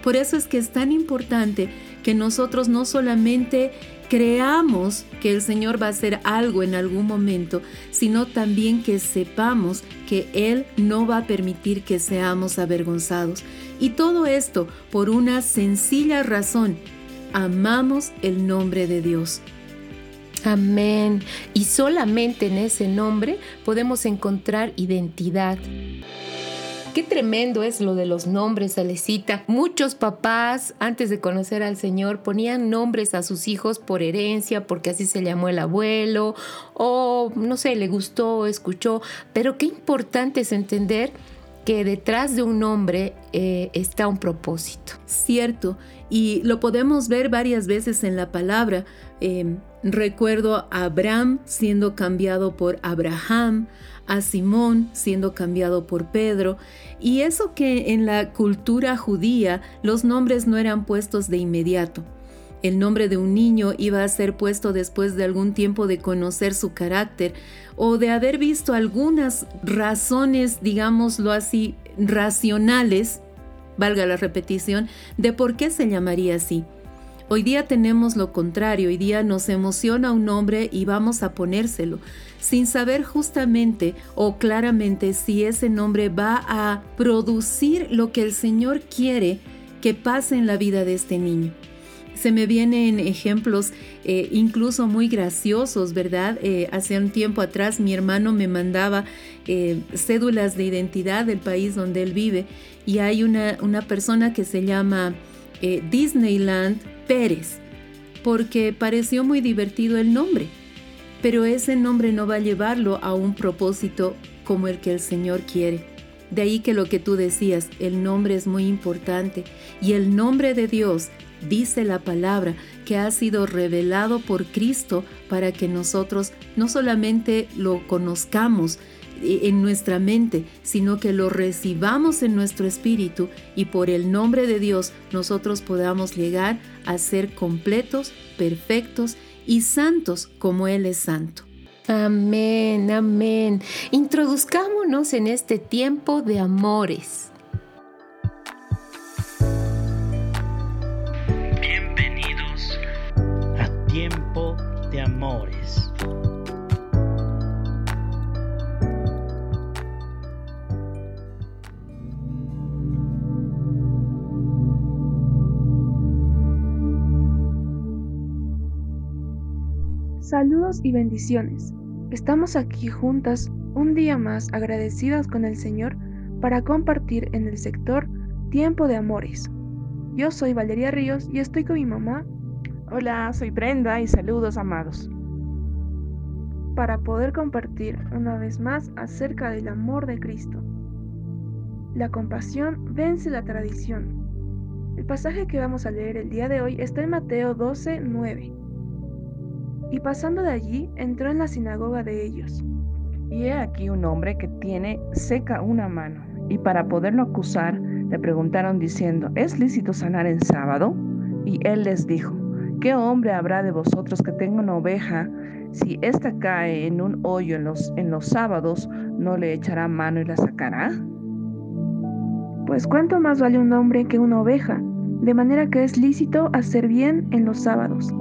Por eso es que es tan importante que nosotros no solamente creamos que el Señor va a hacer algo en algún momento, sino también que sepamos que Él no va a permitir que seamos avergonzados. Y todo esto por una sencilla razón. Amamos el nombre de Dios. Amén. Y solamente en ese nombre podemos encontrar identidad. Qué tremendo es lo de los nombres, Alecita. Muchos papás, antes de conocer al Señor, ponían nombres a sus hijos por herencia, porque así se llamó el abuelo, o no sé, le gustó, escuchó. Pero qué importante es entender que detrás de un nombre eh, está un propósito. Cierto, y lo podemos ver varias veces en la palabra. Em, recuerdo a Abraham siendo cambiado por Abraham, a Simón siendo cambiado por Pedro, y eso que en la cultura judía los nombres no eran puestos de inmediato. El nombre de un niño iba a ser puesto después de algún tiempo de conocer su carácter o de haber visto algunas razones, digámoslo así, racionales, valga la repetición, de por qué se llamaría así. Hoy día tenemos lo contrario, hoy día nos emociona un nombre y vamos a ponérselo, sin saber justamente o claramente si ese nombre va a producir lo que el Señor quiere que pase en la vida de este niño. Se me vienen ejemplos eh, incluso muy graciosos, ¿verdad? Eh, hace un tiempo atrás mi hermano me mandaba eh, cédulas de identidad del país donde él vive y hay una, una persona que se llama Disneyland Pérez, porque pareció muy divertido el nombre, pero ese nombre no va a llevarlo a un propósito como el que el Señor quiere. De ahí que lo que tú decías, el nombre es muy importante y el nombre de Dios dice la palabra que ha sido revelado por Cristo para que nosotros no solamente lo conozcamos, en nuestra mente, sino que lo recibamos en nuestro espíritu y por el nombre de Dios nosotros podamos llegar a ser completos, perfectos y santos como Él es santo. Amén, amén. Introduzcámonos en este tiempo de amores. Saludos y bendiciones. Estamos aquí juntas un día más agradecidas con el Señor para compartir en el sector Tiempo de Amores. Yo soy Valeria Ríos y estoy con mi mamá. Hola, soy Brenda y saludos amados. Para poder compartir una vez más acerca del amor de Cristo. La compasión vence la tradición. El pasaje que vamos a leer el día de hoy está en Mateo 12, 9 y pasando de allí entró en la sinagoga de ellos. Y he aquí un hombre que tiene seca una mano, y para poderlo acusar le preguntaron diciendo, ¿es lícito sanar en sábado? Y él les dijo, ¿qué hombre habrá de vosotros que tenga una oveja? Si ésta cae en un hoyo en los, en los sábados, ¿no le echará mano y la sacará? Pues cuánto más vale un hombre que una oveja, de manera que es lícito hacer bien en los sábados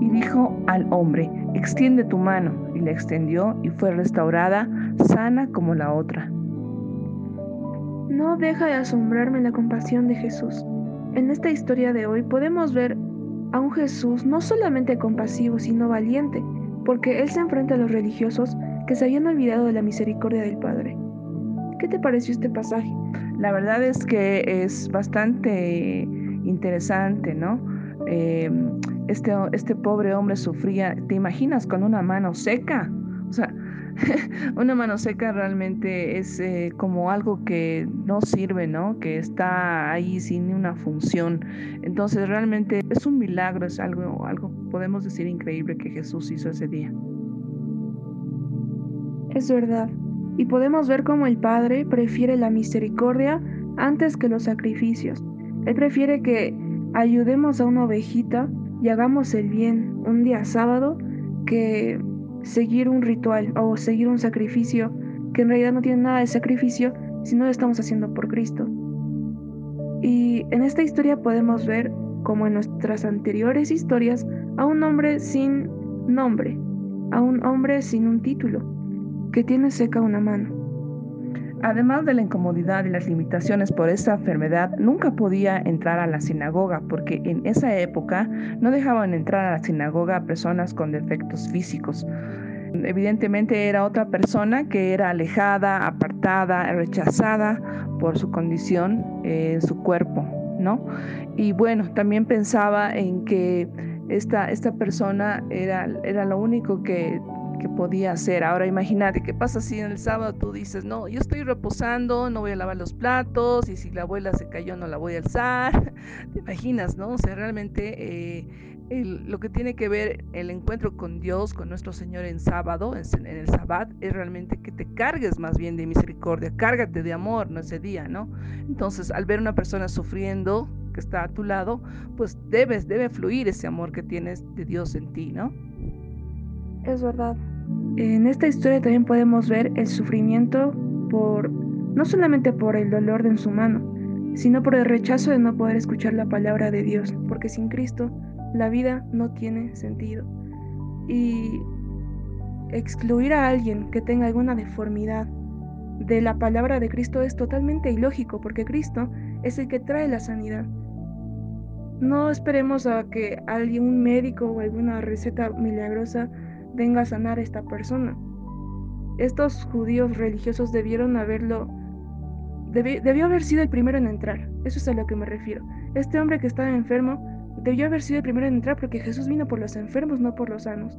y dijo al hombre, extiende tu mano, y la extendió y fue restaurada, sana como la otra. No deja de asombrarme la compasión de Jesús. En esta historia de hoy podemos ver a un Jesús no solamente compasivo, sino valiente, porque Él se enfrenta a los religiosos que se habían olvidado de la misericordia del Padre. ¿Qué te pareció este pasaje? La verdad es que es bastante interesante, ¿no? Eh, este, este pobre hombre sufría, ¿te imaginas con una mano seca? O sea, [laughs] una mano seca realmente es eh, como algo que no sirve, ¿no? Que está ahí sin una función. Entonces realmente es un milagro, es algo, algo, podemos decir, increíble que Jesús hizo ese día. Es verdad. Y podemos ver cómo el Padre prefiere la misericordia antes que los sacrificios. Él prefiere que ayudemos a una ovejita y hagamos el bien un día sábado que seguir un ritual o seguir un sacrificio que en realidad no tiene nada de sacrificio si no lo estamos haciendo por Cristo. Y en esta historia podemos ver, como en nuestras anteriores historias, a un hombre sin nombre, a un hombre sin un título, que tiene seca una mano. Además de la incomodidad y las limitaciones por esta enfermedad, nunca podía entrar a la sinagoga porque en esa época no dejaban entrar a la sinagoga a personas con defectos físicos. Evidentemente era otra persona que era alejada, apartada, rechazada por su condición en su cuerpo, ¿no? Y bueno, también pensaba en que esta, esta persona era, era lo único que que podía hacer. Ahora imagínate qué pasa si en el sábado tú dices, no, yo estoy reposando, no voy a lavar los platos y si la abuela se cayó no la voy a alzar. [laughs] ¿Te imaginas, no? O sea, realmente eh, lo que tiene que ver el encuentro con Dios, con nuestro Señor en sábado, en, el sabbat, es realmente que te cargues más bien de misericordia, cárgate de amor, no ese día, ¿no? Entonces, al ver una persona sufriendo que está a tu lado, pues debes, debe fluir ese amor que tienes de Dios en ti, ¿no? Es verdad. En esta historia también podemos ver el sufrimiento por, no solamente por el dolor de su mano, sino por el rechazo de no poder escuchar la palabra de Dios, porque sin Cristo la vida no tiene sentido. Y excluir a alguien que tenga alguna deformidad de la palabra de Cristo es totalmente ilógico, porque Cristo es el que trae la sanidad. No esperemos a que un médico o alguna receta milagrosa venga a sanar a esta persona. Estos judíos religiosos debieron haberlo, debió haber sido el primero en entrar, eso es a lo que me refiero. Este hombre que estaba enfermo debió haber sido el primero en entrar porque Jesús vino por los enfermos, no por los sanos.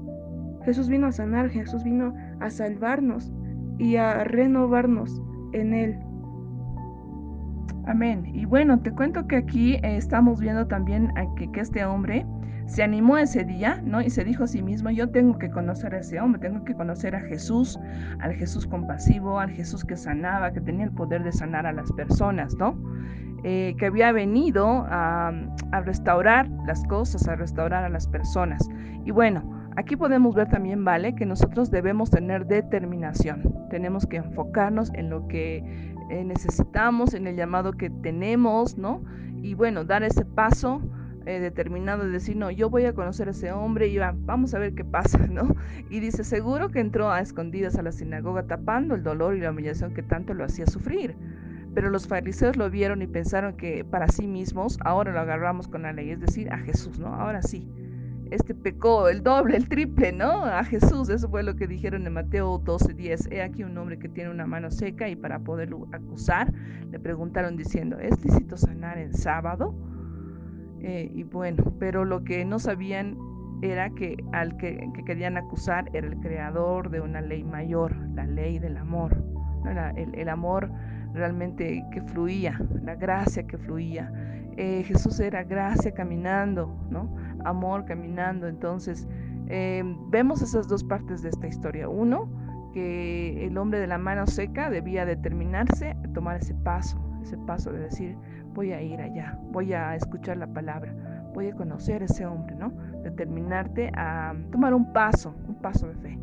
Jesús vino a sanar, Jesús vino a salvarnos y a renovarnos en Él. Amén. Y bueno, te cuento que aquí eh, estamos viendo también a que, que este hombre se animó ese día, ¿no? Y se dijo a sí mismo, yo tengo que conocer a ese hombre, tengo que conocer a Jesús, al Jesús compasivo, al Jesús que sanaba, que tenía el poder de sanar a las personas, ¿no? Eh, que había venido a, restaurar las cosas, a restaurar a las personas. Y bueno, aquí podemos ver también, ¿vale? Que nosotros debemos tener determinación, tenemos que enfocarnos en lo que eh, necesitamos, en el llamado que tenemos, ¿no? Y bueno, dar ese paso eh, determinado de decir, no, yo voy a conocer a ese hombre y vamos a ver qué pasa, [laughs] ¿no? Y dice, seguro que entró a escondidas a la sinagoga tapando el dolor y la humillación que tanto lo hacía sufrir. Pero los fariseos lo vieron y pensaron que para sí mismos, ahora lo agarramos con la ley, es decir, a Jesús, ¿no? Ahora sí, este pecó el doble, el triple, ¿no? A Jesús, eso fue lo que dijeron en Mateo 12, 10. He aquí un hombre que tiene una mano seca y para poderlo acusar, le preguntaron diciendo, ¿es lícito sanar en sábado? Eh, y bueno, pero lo que no sabían era que al que, querían acusar era el creador de una ley mayor, la ley del amor, el, amor realmente que fluía, la gracia que fluía. Eh, Jesús era gracia caminando, ¿no? Amor caminando. Entonces, eh, vemos esas dos partes de esta historia. Uno, que el hombre de la mano seca debía determinarse a tomar ese paso, ese paso de decir, voy a ir allá, voy a escuchar la palabra, voy a conocer a ese hombre, ¿no? Determinarte a tomar un paso, un paso de fe.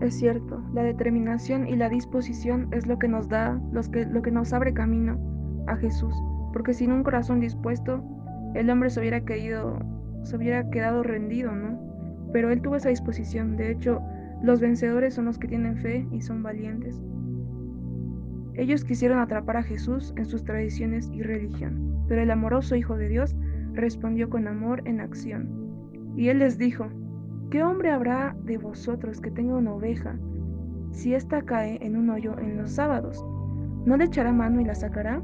Es cierto, la determinación y la disposición es lo que nos da, que, lo que nos abre camino a Jesús, porque sin un corazón dispuesto, el hombre se hubiera querido, se hubiera quedado rendido, ¿no? Pero él tuvo esa disposición, de hecho, los vencedores son los que tienen fe y son valientes. Ellos quisieron atrapar a Jesús en sus tradiciones y religión, pero el amoroso Hijo de Dios respondió con amor en acción. Y él les dijo, ¿qué hombre habrá de vosotros que tenga una oveja? Si ésta cae en un hoyo en los sábados, ¿no le echará mano y la sacará?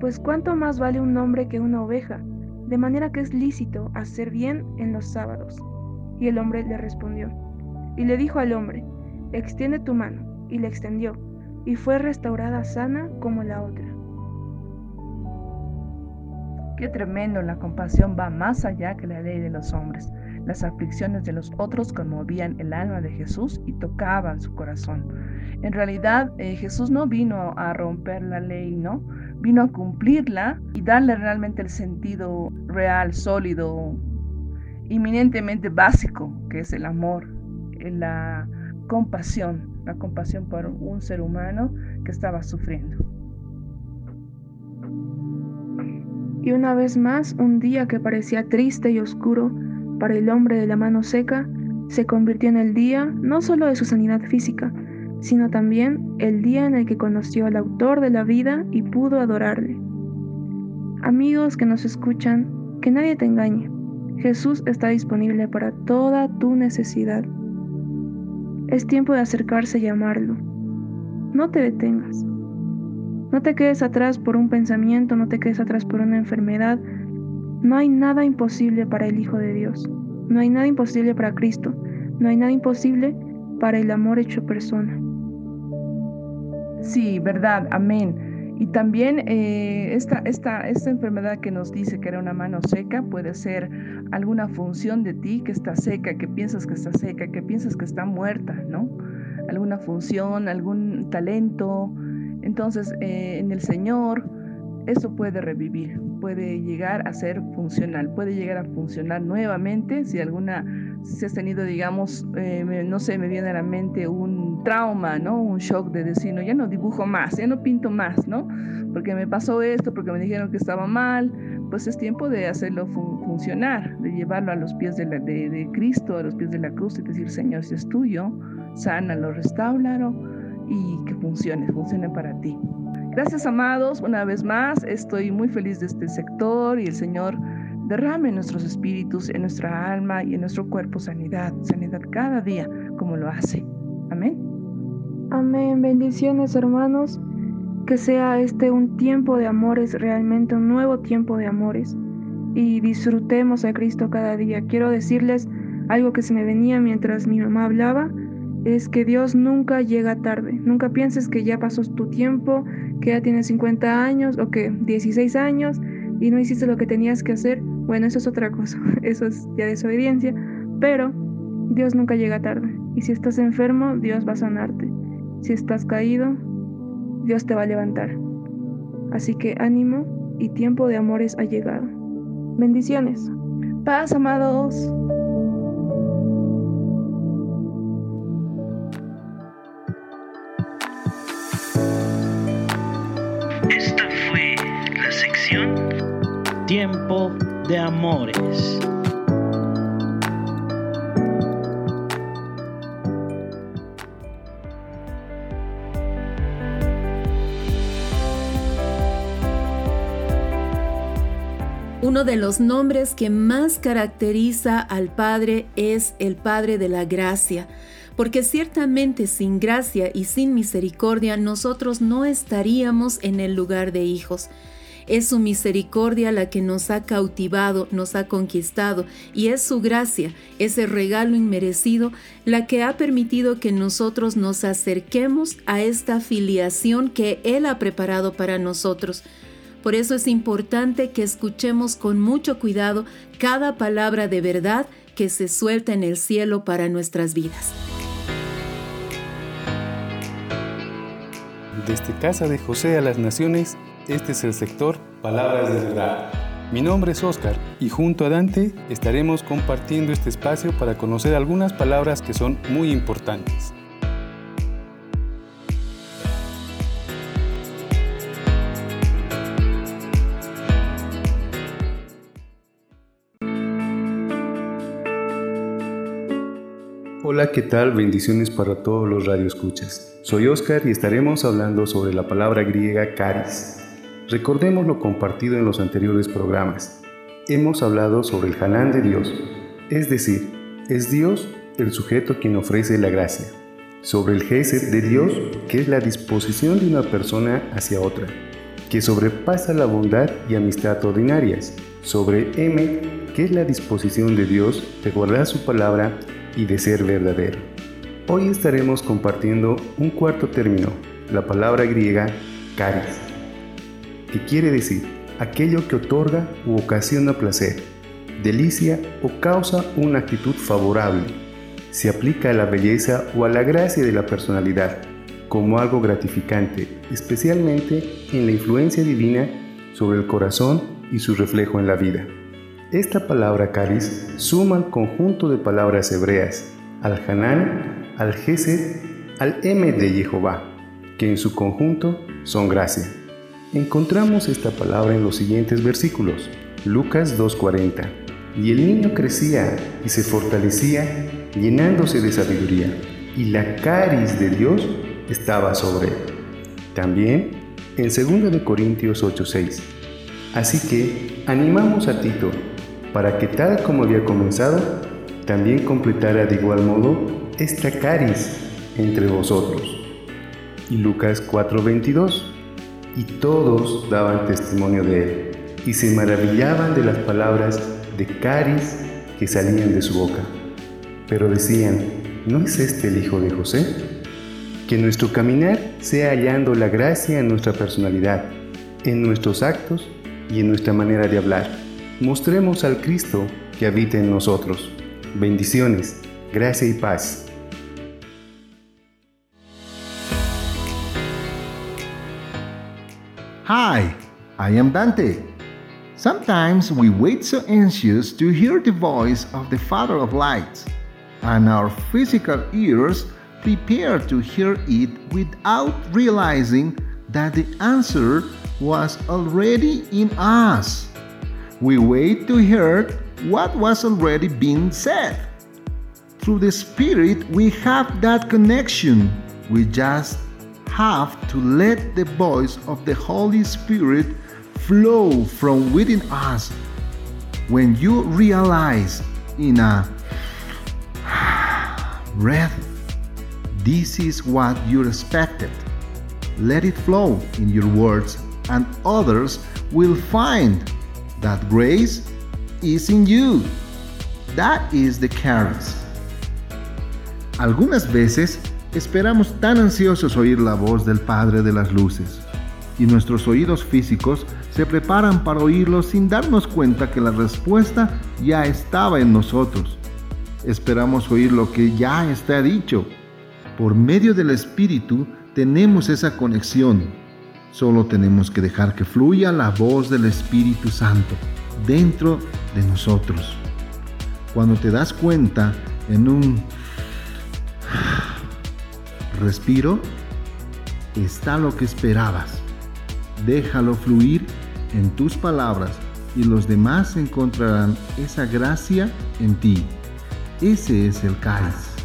Pues cuánto más vale un hombre que una oveja, de manera que es lícito hacer bien en los sábados. Y el hombre le respondió, y le dijo al hombre, extiende tu mano, y le extendió y fue restaurada sana como la otra. Qué tremendo, la compasión va más allá que la ley de los hombres. Las aflicciones de los otros conmovían el alma de Jesús y tocaban su corazón. En realidad, eh, Jesús no vino a romper la ley, ¿no? Vino a cumplirla y darle realmente el sentido real, sólido, inminentemente básico, que es el amor, la compasión, la compasión por un ser humano que estaba sufriendo. Y una vez más, un día que parecía triste y oscuro para el hombre de la mano seca, se convirtió en el día no solo de su sanidad física, sino también el día en el que conoció al autor de la vida y pudo adorarle. Amigos que nos escuchan, que nadie te engañe. Jesús está disponible para toda tu necesidad. Es tiempo de acercarse y amarlo. No te detengas. No te quedes atrás por un pensamiento, no te quedes atrás por una enfermedad. No hay nada imposible para el Hijo de Dios. No hay nada imposible para Cristo. No hay nada imposible para el amor hecho persona. Sí, verdad, amén. Y también eh, esta, esta, esta enfermedad que nos dice que era una mano seca puede ser alguna función de ti que está seca, que piensas que está seca, que piensas que está muerta, ¿no? Alguna función, algún talento. Entonces, eh, en el Señor, eso puede revivir, puede llegar a ser funcional, puede llegar a funcionar nuevamente si alguna, si has tenido, digamos, eh, no sé, me viene a la mente un trauma, ¿no? Un shock de decir, no, ya no dibujo más, ya no pinto más, ¿no? Porque me pasó esto, porque me dijeron que estaba mal, pues es tiempo de hacerlo funcionar, de llevarlo a los pies de, Cristo, a los pies de la cruz y decir, Señor, si es tuyo, sánalo, restauralo y que funcione, funcione para ti. Gracias, amados, una vez más. Estoy muy feliz de este sector y el Señor derrame en nuestros espíritus, en nuestra alma y en nuestro cuerpo sanidad, sanidad cada día, como lo hace. Amén. Amén. Bendiciones, hermanos. Que sea este un tiempo de amores, realmente un nuevo tiempo de amores. Y disfrutemos a Cristo cada día. Quiero decirles algo que se me venía mientras mi mamá hablaba es que Dios nunca llega tarde. Nunca pienses que ya pasó tu tiempo, que ya tienes 50 años o que 16 años y no hiciste lo que tenías que hacer. Bueno, eso es otra cosa, [laughs] eso es ya desobediencia, pero Dios nunca llega tarde. Y si estás enfermo, Dios va a sanarte. Si estás caído, Dios te va a levantar. Así que ánimo y tiempo de amores ha llegado. Bendiciones. Paz, amados. Tiempo de amores. Uno de los nombres que más caracteriza al Padre es el Padre de la Gracia, porque ciertamente sin gracia y sin misericordia nosotros no estaríamos en el lugar de hijos. Es su misericordia la que nos ha cautivado, nos ha conquistado, y es su gracia, ese regalo inmerecido, la que ha permitido que nosotros nos acerquemos a esta filiación que Él ha preparado para nosotros. Por eso es importante que escuchemos con mucho cuidado cada palabra de verdad que se suelta en el cielo para nuestras vidas. Desde Casa de José a las Naciones, este es el sector Palabras de Verdad. Mi nombre es Oscar y junto a Dante estaremos compartiendo este espacio para conocer algunas palabras que son muy importantes. Hola, ¿qué tal? Bendiciones para todos los radioescuchas. Soy Oscar y estaremos hablando sobre la palabra griega caris, Recordemos lo compartido en los anteriores programas. Hemos hablado sobre el Hanán de Dios, es decir, es Dios el sujeto quien ofrece la gracia. Sobre el Gesed de Dios, que es la disposición de una persona hacia otra, que sobrepasa la bondad y amistad ordinarias. Sobre Emet, que es la disposición de Dios de guardar su palabra y de ser verdadero. Hoy estaremos compartiendo un cuarto término, la palabra griega caris que quiere decir aquello que otorga u ocasiona placer, delicia o causa una actitud favorable. Se aplica a la belleza o a la gracia de la personalidad como algo gratificante, especialmente en la influencia divina sobre el corazón y su reflejo en la vida. Esta palabra caris suma al conjunto de palabras hebreas, al Hanan, al Gesed al M de Jehová, que en su conjunto son gracia. Encontramos esta palabra en los siguientes versículos. Lucas 2.40. Y el niño crecía y se fortalecía, llenándose de sabiduría, y la caris de Dios estaba sobre él. También en 2 Corintios 8:6. Así que animamos a Tito para que tal como había comenzado, también completara de igual modo esta caris entre vosotros. Y Lucas 4:22. Y todos daban testimonio de él y se maravillaban de las palabras de caris que salían de su boca. Pero decían, ¿no es este el hijo de José? Que nuestro caminar sea hallando la gracia en nuestra personalidad, en nuestros actos y en nuestra manera de hablar. Mostremos al Cristo que habita en nosotros. Bendiciones, gracia y paz. Hi, I am Dante. Sometimes we wait so anxious to hear the voice of the Father of Lights, and our physical ears prepare to hear it without realizing that the answer was already in us. We wait to hear what was already being said. Through the Spirit, we have that connection. We just have to let the voice of the Holy Spirit flow from within us. When you realize in a [sighs] breath, this is what you expected. Let it flow in your words, and others will find that grace is in you. That is the charis. Algunas veces esperamos tan ansiosos oír la voz del Padre de las Luces, y nuestros oídos físicos se preparan para oírlo sin darnos cuenta que la respuesta ya estaba en nosotros. Esperamos oír lo que ya está dicho. Por medio del Espíritu tenemos esa conexión. Solo tenemos que dejar que fluya la voz del Espíritu Santo dentro de nosotros. Cuando te das cuenta en un respiro, está lo que esperabas. Déjalo fluir en tus palabras y los demás encontrarán esa gracia en ti. Ese es el cáliz.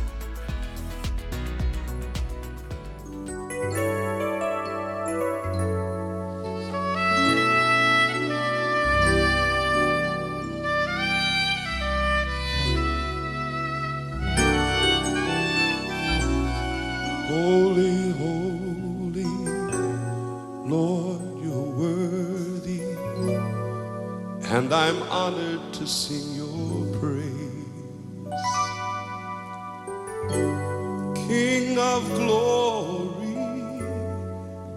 And I'm honored to sing your praise. King of glory,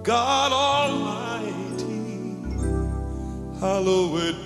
God Almighty, hallowed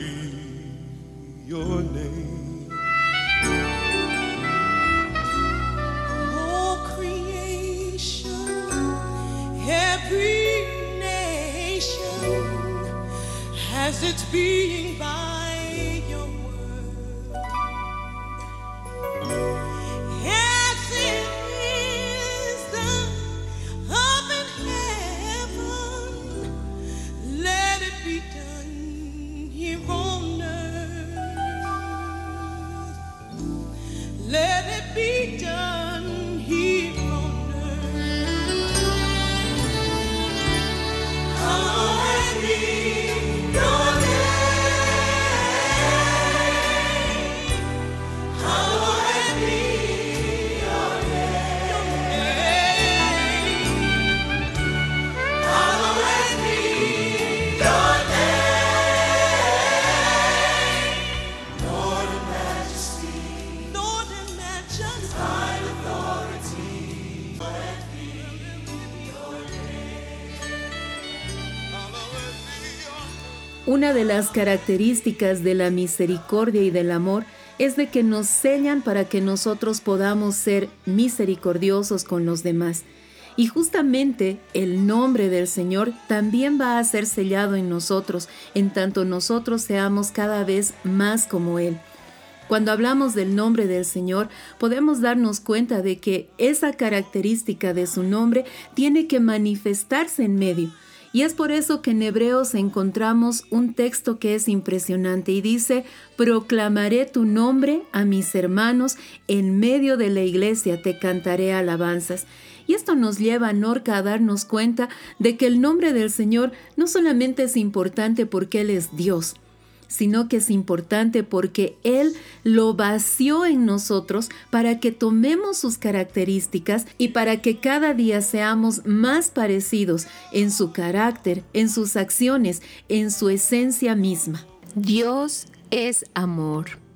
de las características de la misericordia y del amor es de que nos sellan para que nosotros podamos ser misericordiosos con los demás. Y justamente el nombre del Señor también va a ser sellado en nosotros, en tanto nosotros seamos cada vez más como Él. Cuando hablamos del nombre del Señor, podemos darnos cuenta de que esa característica de su nombre tiene que manifestarse en medio. Y es por eso que en Hebreos encontramos un texto que es impresionante y dice, proclamaré tu nombre a mis hermanos, en medio de la iglesia te cantaré alabanzas. Y esto nos lleva a Norca a darnos cuenta de que el nombre del Señor no solamente es importante porque Él es Dios, sino que es importante porque Él lo vació en nosotros para que tomemos sus características y para que cada día seamos más parecidos en su carácter, en sus acciones, en su esencia misma. Dios es amor.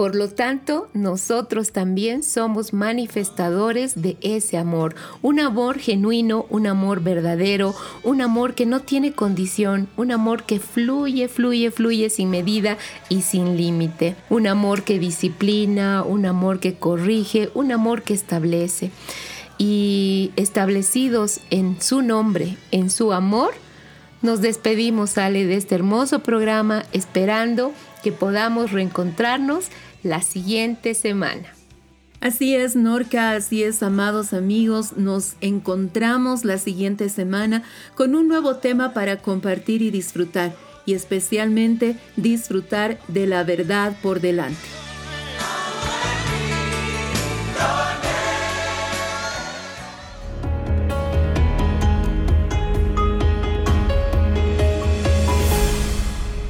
Por lo tanto, nosotros también somos manifestadores de ese amor, un amor genuino, un amor verdadero, un amor que no tiene condición, un amor que fluye, fluye, fluye sin medida y sin límite, un amor que disciplina, un amor que corrige, un amor que establece. Y establecidos en su nombre, en su amor, nos despedimos, Ale, de este hermoso programa, esperando que podamos reencontrarnos la siguiente semana. Así es, Norca, así es, amados amigos, nos encontramos la siguiente semana con un nuevo tema para compartir y disfrutar, y especialmente disfrutar de la verdad por delante.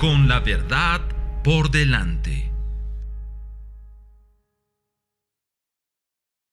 Con la verdad por delante.